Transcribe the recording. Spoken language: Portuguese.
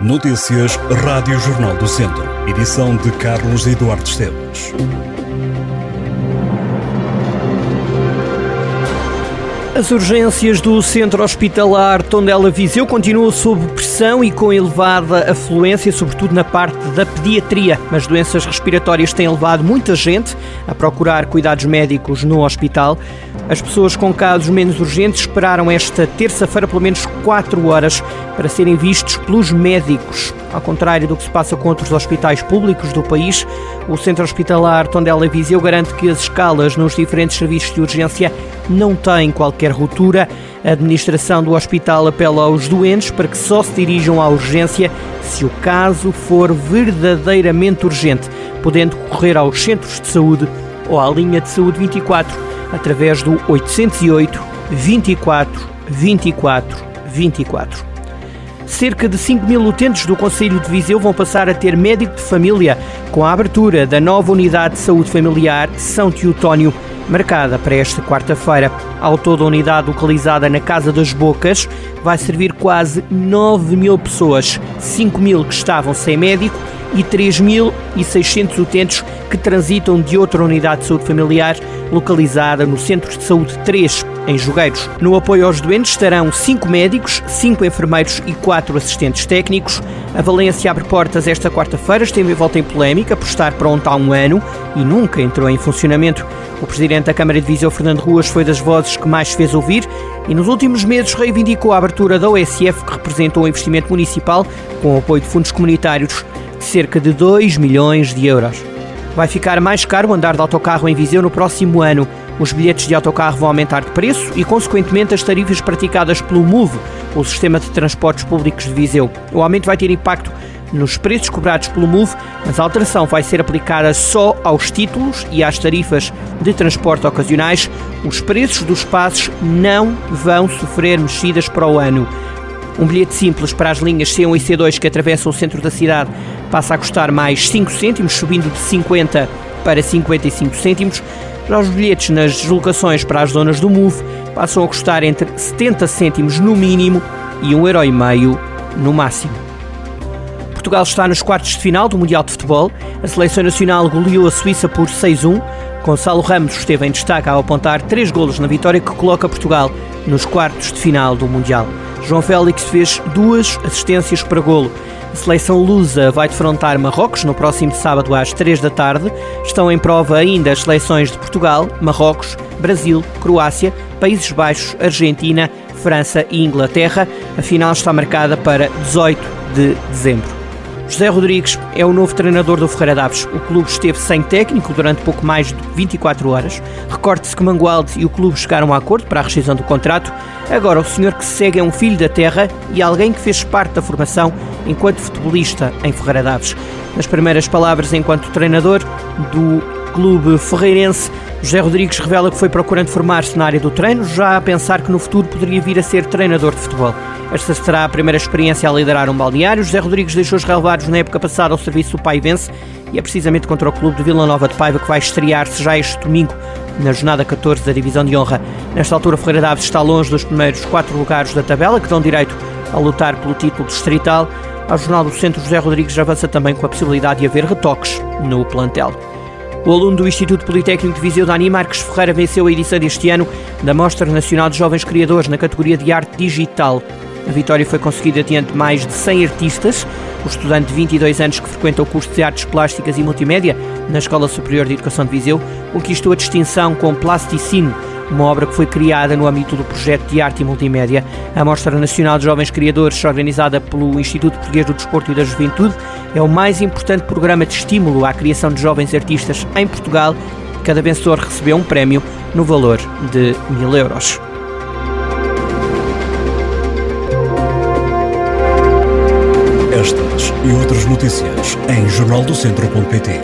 Notícias Rádio Jornal do Centro. Edição de Carlos Eduardo Esteves. As urgências do Centro Hospitalar Tondela Viseu continuam sob pressão e com elevada afluência, sobretudo na parte da pediatria. As doenças respiratórias têm levado muita gente a procurar cuidados médicos no hospital. As pessoas com casos menos urgentes esperaram esta terça-feira pelo menos 4 horas para serem vistos pelos médicos. Ao contrário do que se passa com outros hospitais públicos do país, o Centro Hospitalar Tondela Viseu garante que as escalas nos diferentes serviços de urgência não têm qualquer ruptura. A administração do hospital apela aos doentes para que só se dirijam à urgência se o caso for verdadeiramente urgente, podendo correr aos centros de saúde ou à linha de saúde 24 através do 808 24 24 24. Cerca de 5 mil utentes do Conselho de Viseu vão passar a ter médico de família. Com a abertura da nova unidade de saúde familiar São Teotónio marcada para esta quarta-feira. Ao todo, a unidade localizada na Casa das Bocas vai servir quase 9 mil pessoas, 5 mil que estavam sem médico e 3.600 utentes que transitam de outra unidade de saúde familiar localizada no Centro de Saúde 3, em Jogueiros. No apoio aos doentes estarão 5 médicos, 5 enfermeiros e 4 assistentes técnicos. A Valência abre portas esta quarta-feira, esteve volta em polémica por estar pronta há um ano e nunca entrou em funcionamento. O presidente da Câmara de Viseu, Fernando Ruas, foi das vozes que mais fez ouvir e nos últimos meses reivindicou a abertura da OSF, que representou um investimento municipal com apoio de fundos comunitários de cerca de 2 milhões de euros. Vai ficar mais caro andar de autocarro em Viseu no próximo ano. Os bilhetes de autocarro vão aumentar de preço e, consequentemente, as tarifas praticadas pelo MOVE, o Sistema de Transportes Públicos de Viseu. O aumento vai ter impacto nos preços cobrados pelo MOVE, mas a alteração vai ser aplicada só aos títulos e às tarifas de transporte ocasionais. Os preços dos passos não vão sofrer mexidas para o ano. Um bilhete simples para as linhas C1 e C2 que atravessam o centro da cidade passa a custar mais 5 cêntimos, subindo de 50 para 55 cêntimos. Já os bilhetes nas deslocações para as zonas do MOVE passam a custar entre 70 cêntimos no mínimo e 1,5€ no máximo. Portugal está nos quartos de final do Mundial de Futebol. A seleção nacional goleou a Suíça por 6-1. Gonçalo Ramos esteve em destaque ao apontar três golos na vitória que coloca Portugal nos quartos de final do Mundial. João Félix fez duas assistências para golo. A seleção lusa vai defrontar Marrocos no próximo sábado às 3 da tarde. Estão em prova ainda as seleções de Portugal, Marrocos, Brasil, Croácia, Países Baixos, Argentina, França e Inglaterra. A final está marcada para 18 de dezembro. José Rodrigues é o novo treinador do Ferreira Daves. O clube esteve sem técnico durante pouco mais de 24 horas. Recorde-se que Mangualde e o clube chegaram a acordo para a rescisão do contrato. Agora, o senhor que se segue é um filho da terra e alguém que fez parte da formação enquanto futebolista em Ferreira Daves. Nas primeiras palavras enquanto treinador do clube ferreirense, José Rodrigues revela que foi procurando formar-se na área do treino, já a pensar que no futuro poderia vir a ser treinador de futebol. Esta será a primeira experiência a liderar um balneário. José Rodrigues deixou os relevados na época passada ao serviço do Paivense e é precisamente contra o clube de Vila Nova de Paiva que vai estrear-se já este domingo na jornada 14 da Divisão de Honra. Nesta altura, Ferreira Daves está longe dos primeiros quatro lugares da tabela, que dão direito a lutar pelo título distrital. Ao Jornal do Centro, José Rodrigues avança também com a possibilidade de haver retoques no plantel. O aluno do Instituto Politécnico de Viseu, Dani Marques Ferreira, venceu a edição deste ano da Mostra Nacional de Jovens Criadores na categoria de Arte Digital. A vitória foi conseguida diante de mais de 100 artistas. O estudante de 22 anos que frequenta o curso de Artes Plásticas e Multimédia na Escola Superior de Educação de Viseu conquistou a distinção com Plasticino, uma obra que foi criada no âmbito do projeto de arte e multimédia. A Mostra Nacional de Jovens Criadores, organizada pelo Instituto Português do Desporto e da Juventude, é o mais importante programa de estímulo à criação de jovens artistas em Portugal. Cada vencedor recebeu um prémio no valor de mil euros. Estas e outras notícias em jornaldocentro.pt.